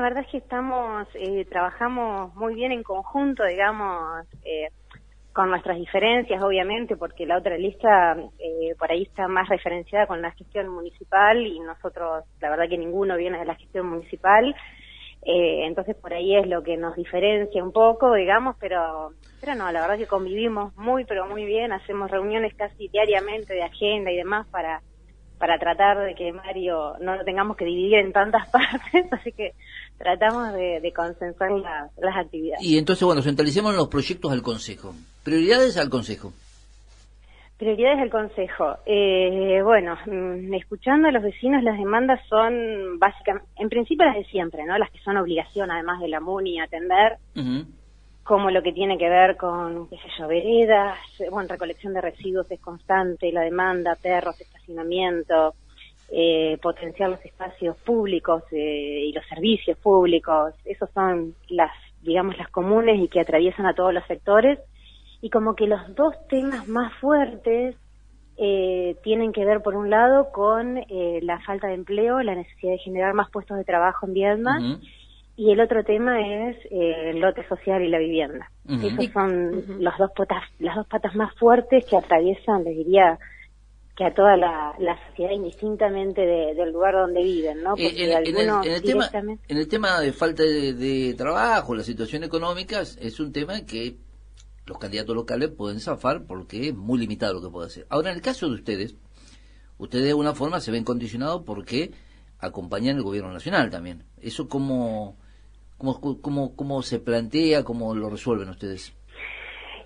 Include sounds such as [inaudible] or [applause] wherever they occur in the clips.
la verdad es que estamos, eh, trabajamos muy bien en conjunto, digamos, eh, con nuestras diferencias, obviamente, porque la otra lista eh, por ahí está más referenciada con la gestión municipal y nosotros, la verdad que ninguno viene de la gestión municipal. Eh, entonces por ahí es lo que nos diferencia un poco, digamos, pero, pero no, la verdad que convivimos muy, pero muy bien, hacemos reuniones casi diariamente de agenda y demás para, para tratar de que Mario no lo tengamos que dividir en tantas [laughs] partes, así que tratamos de, de consensar las, las actividades. Y entonces, bueno, centralicemos los proyectos al Consejo. Prioridades al Consejo. Prioridades del Consejo. Eh, bueno, mm, escuchando a los vecinos, las demandas son básicamente, en principio las de siempre, ¿no? Las que son obligación, además de la MUNI, atender, como lo que tiene que ver con, qué sé yo, veredas, bueno, recolección de residuos es constante, la demanda, perros, estacionamiento, eh, potenciar los espacios públicos eh, y los servicios públicos. Esos son las, digamos, las comunes y que atraviesan a todos los sectores y como que los dos temas más fuertes eh, tienen que ver, por un lado, con eh, la falta de empleo, la necesidad de generar más puestos de trabajo en Viedma, y el otro tema es eh, el lote social y la vivienda. Esos son los dos patas, las dos patas más fuertes que atraviesan, les diría, que a toda la, sociedad indistintamente del lugar donde viven, ¿no? Porque en, el, tema, en el tema de falta de, de trabajo, la situación económica, es un tema que los candidatos locales pueden zafar porque es muy limitado lo que puede hacer. Ahora, en el caso de ustedes, ustedes de alguna forma se ven condicionados porque acompañan el gobierno nacional también. ¿Eso cómo, cómo, cómo, cómo se plantea, cómo lo resuelven ustedes?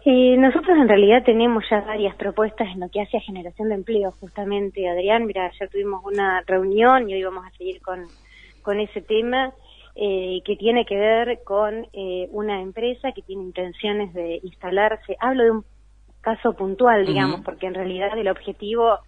Eh, nosotros en realidad tenemos ya varias propuestas en lo que hace a generación de empleo, justamente, Adrián. Mira, ayer tuvimos una reunión y hoy vamos a seguir con, con ese tema eh, que tiene que ver con eh, una empresa que tiene intenciones de instalarse. Hablo de un caso puntual, digamos, porque en realidad el objetivo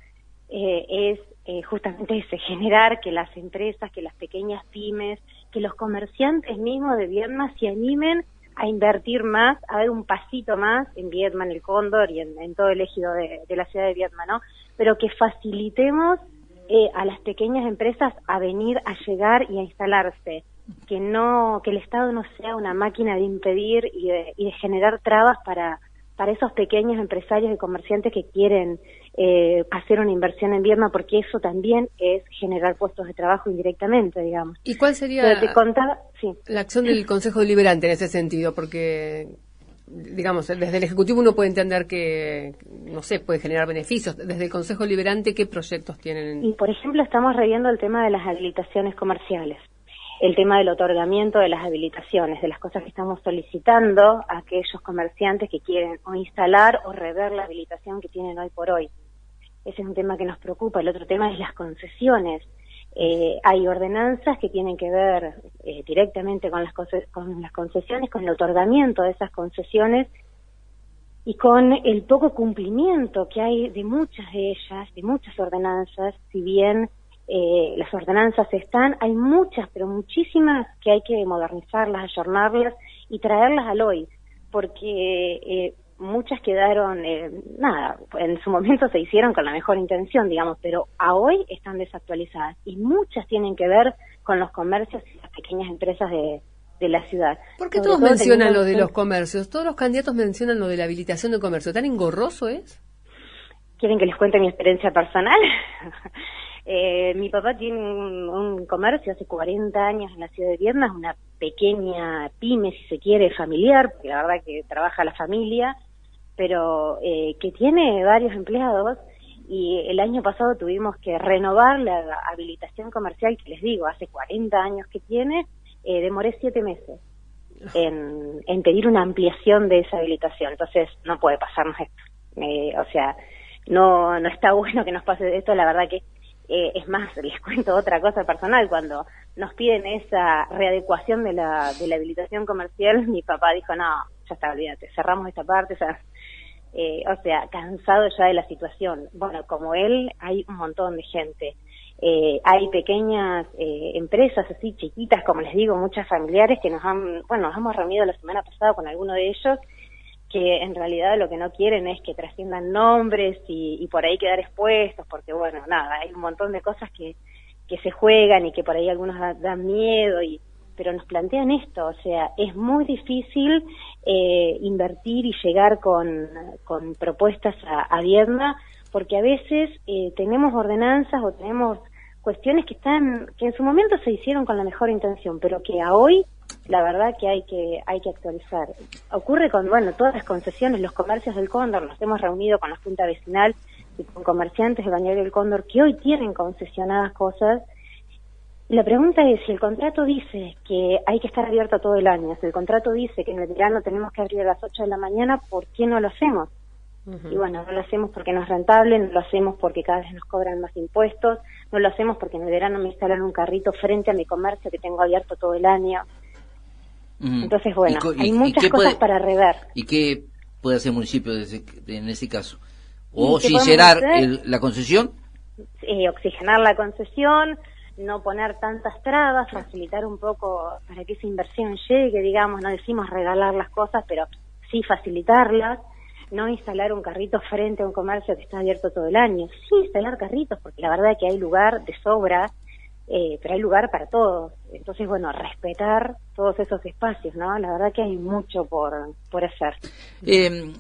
eh, es eh, justamente ese, generar que las empresas, que las pequeñas pymes, que los comerciantes mismos de Vietnam se animen a invertir más, a dar un pasito más en Vietnam, el Cóndor y en, todo el ejido de, de, la ciudad de Vietnam, ¿no? Pero que facilitemos eh, a las pequeñas empresas a venir, a llegar y a instalarse que no que el Estado no sea una máquina de impedir y de, y de generar trabas para para esos pequeños empresarios y comerciantes que quieren eh, hacer una inversión en Vietnam, porque eso también es generar puestos de trabajo indirectamente, digamos. ¿Y cuál sería la acción del Consejo Deliberante en ese sentido? Porque, digamos, desde el Ejecutivo uno puede entender que, no sé, puede generar beneficios. Desde el Consejo Deliberante, ¿qué proyectos tienen? Y, por ejemplo, estamos reviendo el tema de las habilitaciones comerciales el tema del otorgamiento de las habilitaciones, de las cosas que estamos solicitando a aquellos comerciantes que quieren o instalar o rever la habilitación que tienen hoy por hoy. Ese es un tema que nos preocupa. El otro tema es las concesiones. Eh, hay ordenanzas que tienen que ver eh, directamente con las, con las concesiones, con el otorgamiento de esas concesiones y con el poco cumplimiento que hay de muchas de ellas, de muchas ordenanzas, si bien eh, las ordenanzas están, hay muchas, pero muchísimas que hay que modernizarlas, ayornarlas y traerlas al hoy, porque eh, muchas quedaron, eh, nada, en su momento se hicieron con la mejor intención, digamos, pero a hoy están desactualizadas y muchas tienen que ver con los comercios y las pequeñas empresas de, de la ciudad. ¿Por qué todos mencionan lo de los comercios? Todos los candidatos mencionan lo de la habilitación de comercio. ¿Tan engorroso es? ¿Quieren que les cuente mi experiencia personal? [laughs] Eh, mi papá tiene un, comercio hace 40 años en la ciudad de Vietnam, una pequeña pyme, si se quiere, familiar, porque la verdad que trabaja la familia, pero eh, que tiene varios empleados y el año pasado tuvimos que renovar la habilitación comercial que les digo, hace 40 años que tiene, eh, demoré siete meses [laughs] en, en pedir una ampliación de esa habilitación, entonces no puede pasarnos esto. Eh, o sea, no, no está [laughs] bueno que nos pase esto, la verdad que eh, es más, [laughs] les cuento otra cosa personal, cuando nos piden esa readecuación de la, de la habilitación comercial, [laughs] mi papá dijo, no, ya está, olvídate, cerramos esta parte, o sea, eh, o sea, cansado ya de la situación. Bueno, como él, hay un montón de gente. Eh, hay pequeñas eh, empresas así chiquitas, como les digo, muchas familiares que nos han, bueno, nos hemos reunido la semana pasada con alguno de ellos que en realidad lo que no quieren es que trasciendan nombres y, por ahí quedar expuestos, porque bueno, nada, hay un montón de cosas que, que se juegan y que por ahí algunos dan miedo y, pero nos plantean esto, o sea, es muy difícil eh, invertir y llegar con, con propuestas a, a porque a veces eh, tenemos ordenanzas o tenemos cuestiones que están, que en su momento se hicieron con la mejor intención, pero que a hoy la verdad que hay que hay que actualizar. Ocurre con, bueno, todas las concesiones, los comercios del Cóndor, nos hemos reunido con la Junta Vecinal y con comerciantes del Bañario del Cóndor que hoy tienen concesionadas cosas. La pregunta es, si el contrato dice que hay que estar abierto todo el año, si el contrato dice que en el verano tenemos que abrir a las 8 de la mañana, ¿por qué no lo hacemos? Y bueno, no lo hacemos porque no es rentable, no lo hacemos porque cada vez nos cobran más impuestos, no lo hacemos porque en el verano me instalan un carrito frente a mi comercio que tengo abierto todo el año. Entonces, bueno, hay muchas cosas para rever. ¿Y qué puede hacer el municipio en ese caso? ¿O sincerar la concesión? oxigenar la concesión, no poner tantas trabas, facilitar un poco para que esa inversión llegue, digamos, no decimos regalar las cosas, pero sí facilitarlas, no instalar un carrito frente a un comercio que está abierto todo el año, sí instalar carritos, porque la verdad es que hay lugar de sobra eh, pero hay lugar para todos. Entonces, bueno, respetar todos esos espacios, ¿no? La verdad que hay mucho por, por hacer. Eh,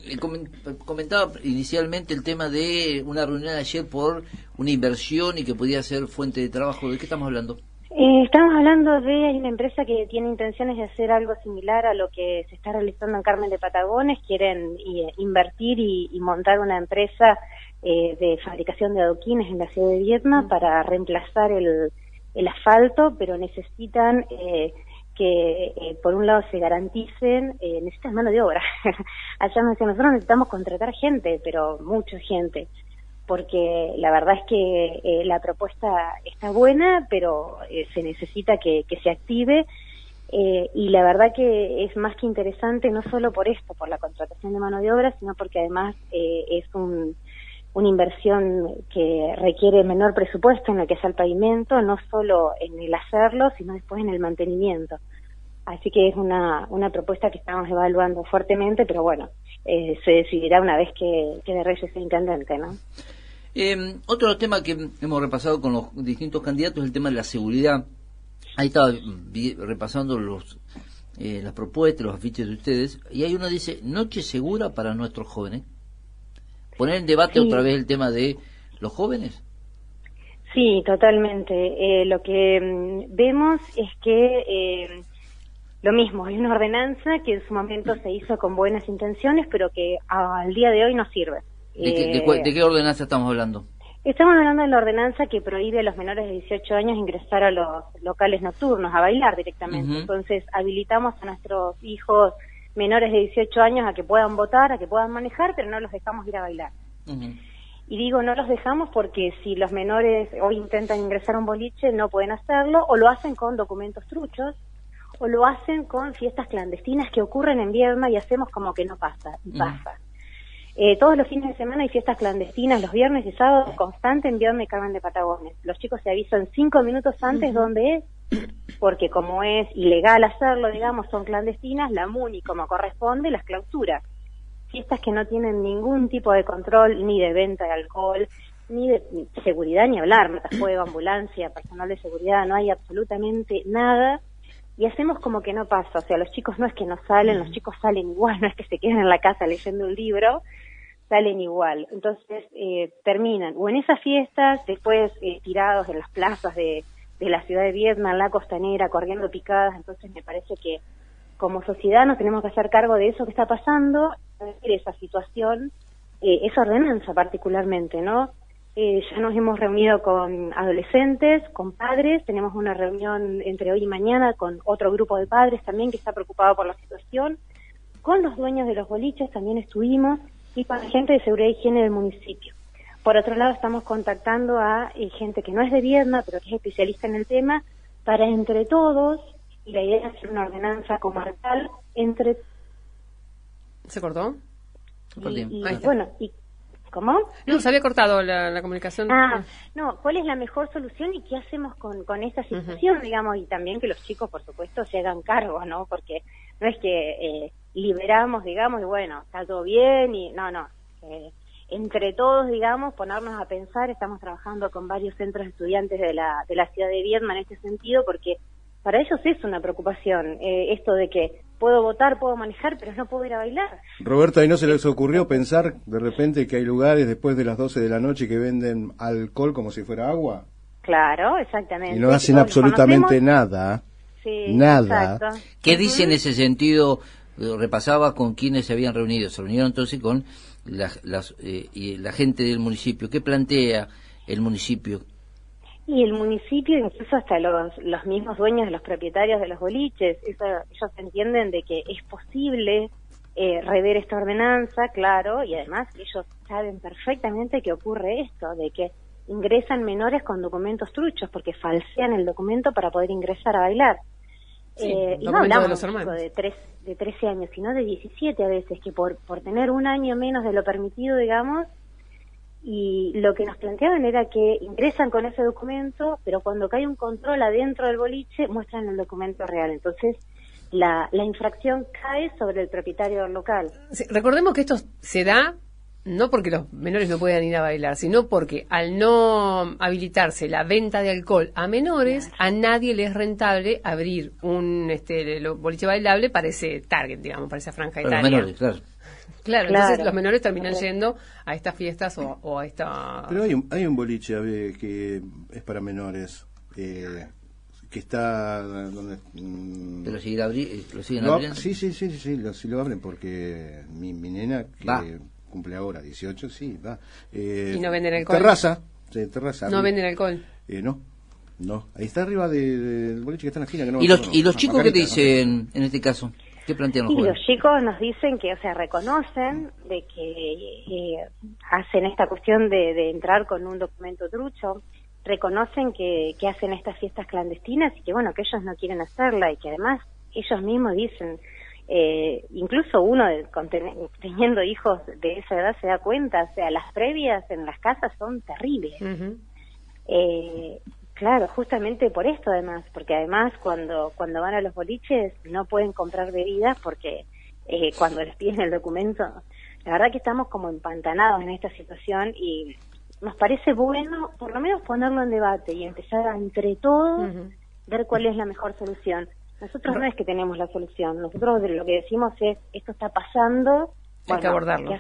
comentaba inicialmente el tema de una reunión ayer por una inversión y que podía ser fuente de trabajo. ¿De qué estamos hablando? Eh, estamos hablando de, hay una empresa que tiene intenciones de hacer algo similar a lo que se está realizando en Carmen de Patagones, quieren invertir y, montar una empresa de fabricación de adoquines en la ciudad de Vietnam para reemplazar el, el asfalto, pero necesitan eh, que eh, por un lado se garanticen, eh, necesitan mano de obra. [laughs] Allá me decían, nosotros necesitamos contratar gente, pero mucha gente, porque la verdad es que eh, la propuesta está buena, pero se necesita que, que se active. y la verdad que es más que interesante no solo por esto, por la contratación de mano de obra, sino porque además es un una inversión que requiere menor presupuesto en lo que es el pavimento, no solo en el hacerlo, sino después en el mantenimiento. Así que es una, una propuesta que estamos evaluando fuertemente, pero bueno, eh, se decidirá una vez que, que de Reyes sea intendente, ¿no? Eh, otro tema que hemos repasado con los distintos candidatos es el tema de la seguridad. Ahí estaba repasando los eh, las propuestas, los afiches de ustedes, y hay uno dice, noche segura para nuestros jóvenes poner en debate otra vez el tema de los jóvenes. Sí, totalmente. Eh, lo que mm, vemos es que eh, lo mismo, hay una ordenanza que en su momento se hizo con buenas intenciones, pero que al día de hoy no sirve. ¿De, qué, ordenanza estamos hablando? Estamos hablando de la ordenanza que prohíbe a los menores de 18 años ingresar a los locales nocturnos, a bailar directamente. Entonces, habilitamos a nuestros hijos menores de 18 años a que puedan votar, a que puedan manejar, pero no los dejamos ir a bailar. Y digo, no los dejamos porque si los menores hoy intentan ingresar a un boliche, no pueden hacerlo, o lo hacen con documentos truchos, o lo hacen con fiestas clandestinas que ocurren en Vierma y hacemos como que no pasa, y pasa. Eh, todos los fines de semana hay fiestas clandestinas, los viernes y sábados, constante en Vierma y Carmen de Patagones. Los chicos se avisan cinco minutos antes dónde es porque como es ilegal hacerlo, digamos, son clandestinas, la MUNI, como corresponde, las clausura. Fiestas que no tienen ningún tipo de control, ni de venta de alcohol, ni de seguridad, ni hablar, matafuego, ambulancia, personal de seguridad, no hay absolutamente nada. Y hacemos como que no pasa, o sea, los chicos no es que no salen, los chicos salen igual, [laughs] no es que se queden en la casa leyendo un libro, salen igual. Entonces, eh, terminan o en esas fiestas, después eh, tirados en las plazas de, de la ciudad de Vietnam, la costanera, corriendo picadas, entonces me parece que como sociedad nos tenemos que hacer cargo de eso que está pasando, de esa situación, eh, esa ordenanza particularmente, ¿no? Eh, ya nos hemos reunido con adolescentes, con padres, tenemos una reunión entre hoy y mañana con otro grupo de padres también que está preocupado por la situación, con los dueños de los boliches también estuvimos y con la gente de seguridad y higiene del municipio. Por otro lado, estamos contactando a eh, gente que no es de Viedma, pero que es especialista en el tema, para entre todos, y la idea es hacer una ordenanza comarcal entre... ¿Se cortó? Y, bueno, y ¿Cómo? No, se había cortado la, comunicación. Ah, no, ¿cuál es la mejor solución y qué hacemos con, con esta situación, digamos? Y también que los chicos, por supuesto, se hagan cargo, ¿no? Porque no es que eh, liberamos, digamos, y bueno, está todo bien y no, no. Eh, entre todos, digamos, ponernos a pensar. Estamos trabajando con varios centros de estudiantes de la, de la ciudad de Viedma en este sentido porque para ellos es una preocupación eh, esto de que puedo votar, puedo manejar, pero no puedo ir a bailar. Roberto, ¿y no se les ocurrió pensar de repente que hay lugares después de las 12 de la noche que venden alcohol como si fuera agua? Claro, exactamente. Y no hacen absolutamente nada. Sí, nada. ¿Qué dice en ese sentido? Repasaba con quienes se habían reunido. Se reunieron entonces con las, eh, y la gente del municipio. ¿Qué plantea el municipio? Y el municipio, incluso hasta los, los mismos dueños de los propietarios de los boliches, ellos entienden de que es posible eh, rever esta ordenanza, claro, y además ellos saben perfectamente que ocurre esto, de que ingresan menores con documentos truchos, porque falsean el documento para poder ingresar a bailar. Eh, y no hablamos de, de, tres, de 13 años, sino de 17 a veces, que por, por tener un año menos de lo permitido, digamos, y lo que nos planteaban era que ingresan con ese documento, pero cuando cae un control adentro del boliche muestran el documento real. Entonces, la, la infracción cae sobre el propietario local. recordemos que esto se da no porque los menores no puedan ir a bailar, sino porque al no habilitarse la venta de alcohol a menores, a nadie le es rentable abrir un este, boliche bailable para ese target, digamos, para esa franja etaria. claro. Claro, entonces los menores terminan yendo a estas fiestas o, a esta... Pero hay un, hay un boliche que es para menores. Eh, que está donde mm, pero sigue abri lo siguen abriendo sí sí sí sí, lo, sí lo abren porque mi, mi nena que cumple ahora 18 sí va. Eh, y no venden alcohol terraza terraza no venden alcohol eh, no no. Ahí está arriba del boliche que está en la esquina que no y los, y los chicos qué dicen en este caso ¿Qué plantean los Y los chicos nos dicen que, o sea, reconocen de que eh, hacen esta cuestión de, entrar con un documento trucho, reconocen que, hacen estas fiestas clandestinas y que, bueno, que ellos no quieren hacerla y que además ellos mismos dicen, eh, incluso uno teniendo hijos de esa edad se da cuenta, o sea, las previas en las casas son terribles. eh, Claro, justamente por esto además, porque además cuando, cuando van a los boliches no pueden comprar bebidas porque eh, cuando les piden el documento, la verdad que estamos como empantanados en esta situación y nos parece bueno por lo menos ponerlo en debate y empezar a entre todos ver cuál es la mejor solución. Nosotros no es que tenemos la solución, nosotros lo que decimos es esto está pasando, hay que abordarlo.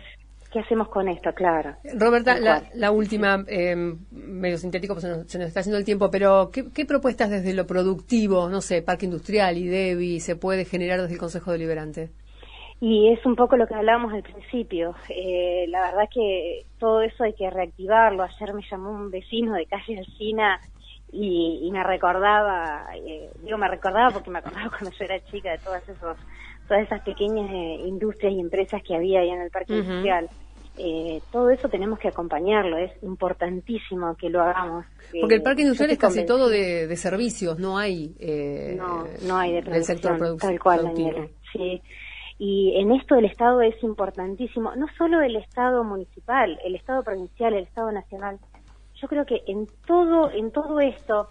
¿Qué hacemos con esto? Claro. Roberta, la, última, em, medio sintético, pues se nos, está haciendo el tiempo, pero ¿qué, propuestas desde lo productivo, no sé, Parque Industrial y DEBI, se puede generar desde el Consejo Deliberante? Y es un poco lo que hablábamos al principio. Eh, la verdad que todo eso hay que reactivarlo. Ayer me llamó un vecino de calle Alcina y, y me recordaba, eh, digo me recordaba porque me acordaba [laughs] cuando yo era chica de todas esos todas esas pequeñas eh, industrias y empresas que había ahí en el parque industrial. Eh, todo eso tenemos que acompañarlo, es importantísimo que lo hagamos. Porque el parque industrial es casi todo de, servicios, no hay, eh, no, no hay de del sector productivo. Tal cual, Daniela, sí. Y en esto del Estado es importantísimo, no solo el Estado municipal, el Estado provincial, el Estado nacional. Yo creo que en todo, en todo esto,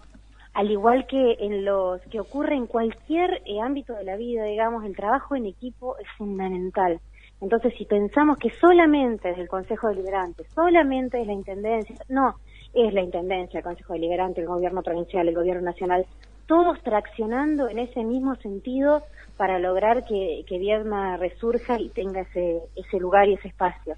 al igual que en los que ocurre en cualquier eh, ámbito de la vida, digamos, el trabajo en equipo es fundamental. Entonces, si pensamos que solamente es el Consejo Deliberante, solamente es la Intendencia, no, es la Intendencia, el Consejo Deliberante, el Gobierno Provincial, el Gobierno Nacional, todos traccionando en ese mismo sentido para lograr que, que Viedma resurja y tenga ese, ese lugar y ese espacio.